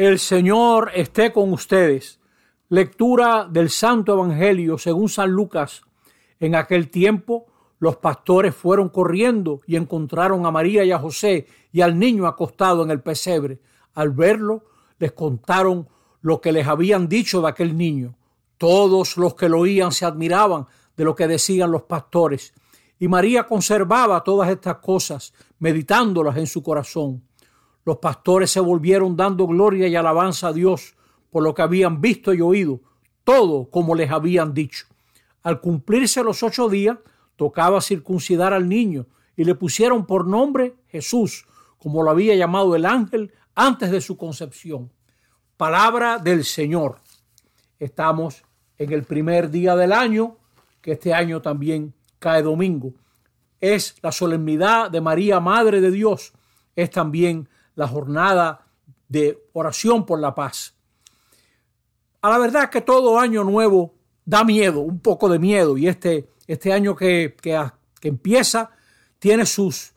El Señor esté con ustedes. Lectura del Santo Evangelio según San Lucas. En aquel tiempo los pastores fueron corriendo y encontraron a María y a José y al niño acostado en el pesebre. Al verlo, les contaron lo que les habían dicho de aquel niño. Todos los que lo oían se admiraban de lo que decían los pastores. Y María conservaba todas estas cosas, meditándolas en su corazón. Los pastores se volvieron dando gloria y alabanza a Dios por lo que habían visto y oído, todo como les habían dicho. Al cumplirse los ocho días, tocaba circuncidar al niño y le pusieron por nombre Jesús, como lo había llamado el ángel antes de su concepción. Palabra del Señor. Estamos en el primer día del año, que este año también cae domingo. Es la solemnidad de María, Madre de Dios. Es también la jornada de oración por la paz. A la verdad que todo año nuevo da miedo, un poco de miedo, y este, este año que, que, que empieza tiene sus,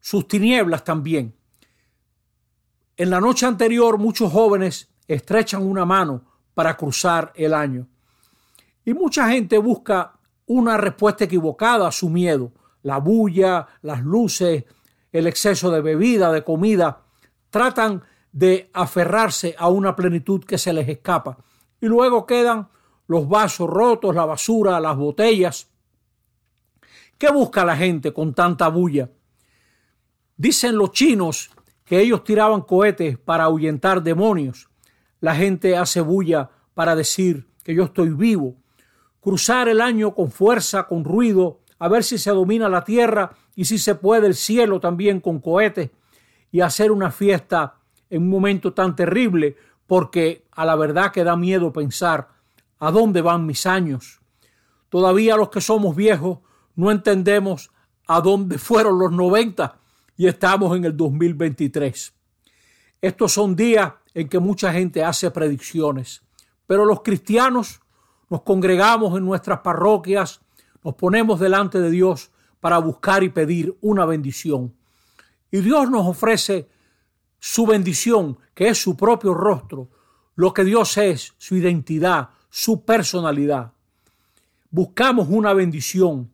sus tinieblas también. En la noche anterior muchos jóvenes estrechan una mano para cruzar el año. Y mucha gente busca una respuesta equivocada a su miedo. La bulla, las luces, el exceso de bebida, de comida, tratan de aferrarse a una plenitud que se les escapa. Y luego quedan los vasos rotos, la basura, las botellas. ¿Qué busca la gente con tanta bulla? Dicen los chinos que ellos tiraban cohetes para ahuyentar demonios. La gente hace bulla para decir que yo estoy vivo. Cruzar el año con fuerza, con ruido, a ver si se domina la tierra y si se puede el cielo también con cohetes y hacer una fiesta en un momento tan terrible, porque a la verdad que da miedo pensar a dónde van mis años. Todavía los que somos viejos no entendemos a dónde fueron los 90 y estamos en el 2023. Estos son días en que mucha gente hace predicciones, pero los cristianos nos congregamos en nuestras parroquias, nos ponemos delante de Dios para buscar y pedir una bendición. Y Dios nos ofrece su bendición, que es su propio rostro, lo que Dios es, su identidad, su personalidad. Buscamos una bendición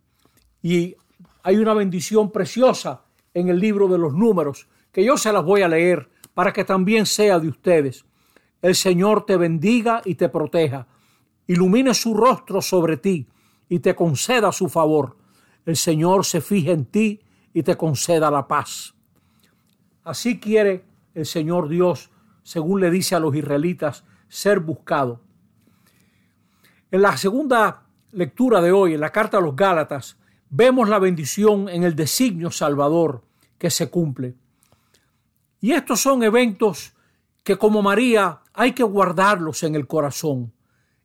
y hay una bendición preciosa en el libro de los números que yo se las voy a leer para que también sea de ustedes. El Señor te bendiga y te proteja, ilumine su rostro sobre ti y te conceda su favor. El Señor se fije en ti y te conceda la paz. Así quiere el Señor Dios, según le dice a los israelitas, ser buscado. En la segunda lectura de hoy, en la carta a los Gálatas, vemos la bendición en el designio salvador que se cumple. Y estos son eventos que como María hay que guardarlos en el corazón.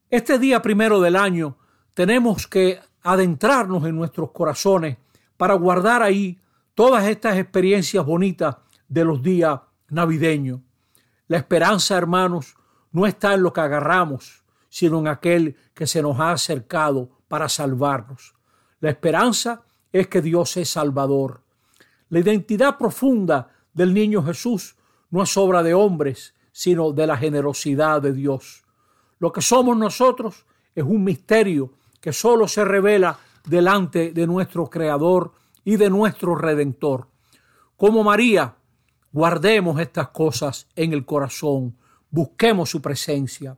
Este día primero del año tenemos que adentrarnos en nuestros corazones para guardar ahí todas estas experiencias bonitas de los días navideños. La esperanza, hermanos, no está en lo que agarramos, sino en aquel que se nos ha acercado para salvarnos. La esperanza es que Dios es salvador. La identidad profunda del niño Jesús no es obra de hombres, sino de la generosidad de Dios. Lo que somos nosotros es un misterio que solo se revela delante de nuestro Creador y de nuestro Redentor. Como María, Guardemos estas cosas en el corazón, busquemos su presencia.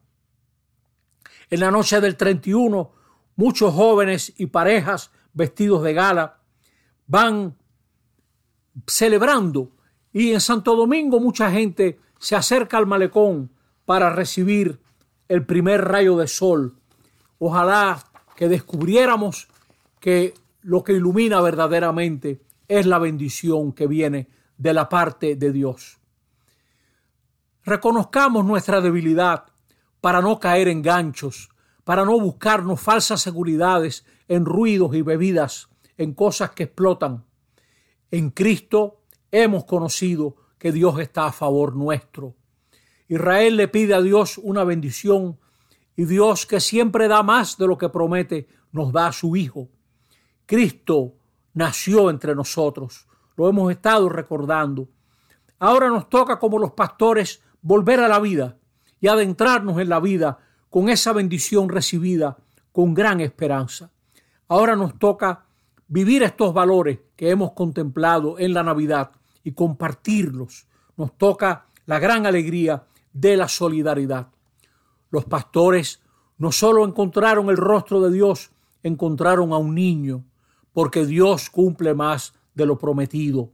En la noche del 31, muchos jóvenes y parejas vestidos de gala van celebrando y en Santo Domingo mucha gente se acerca al malecón para recibir el primer rayo de sol. Ojalá que descubriéramos que lo que ilumina verdaderamente es la bendición que viene de la parte de Dios. Reconozcamos nuestra debilidad para no caer en ganchos, para no buscarnos falsas seguridades en ruidos y bebidas, en cosas que explotan. En Cristo hemos conocido que Dios está a favor nuestro. Israel le pide a Dios una bendición y Dios que siempre da más de lo que promete, nos da a su Hijo. Cristo nació entre nosotros lo hemos estado recordando. Ahora nos toca como los pastores volver a la vida y adentrarnos en la vida con esa bendición recibida con gran esperanza. Ahora nos toca vivir estos valores que hemos contemplado en la Navidad y compartirlos. Nos toca la gran alegría de la solidaridad. Los pastores no solo encontraron el rostro de Dios, encontraron a un niño, porque Dios cumple más de lo prometido.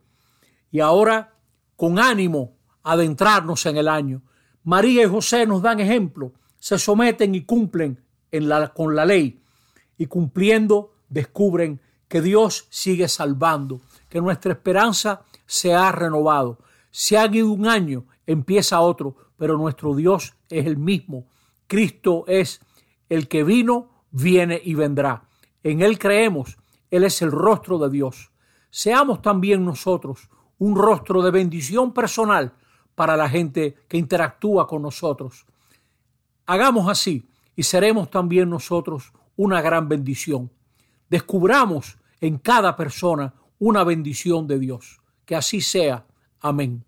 Y ahora, con ánimo, adentrarnos en el año. María y José nos dan ejemplo, se someten y cumplen con la ley y cumpliendo descubren que Dios sigue salvando, que nuestra esperanza se ha renovado. Se ha ido un año, empieza otro, pero nuestro Dios es el mismo. Cristo es el que vino, viene y vendrá. En Él creemos, Él es el rostro de Dios. Seamos también nosotros un rostro de bendición personal para la gente que interactúa con nosotros. Hagamos así y seremos también nosotros una gran bendición. Descubramos en cada persona una bendición de Dios. Que así sea. Amén.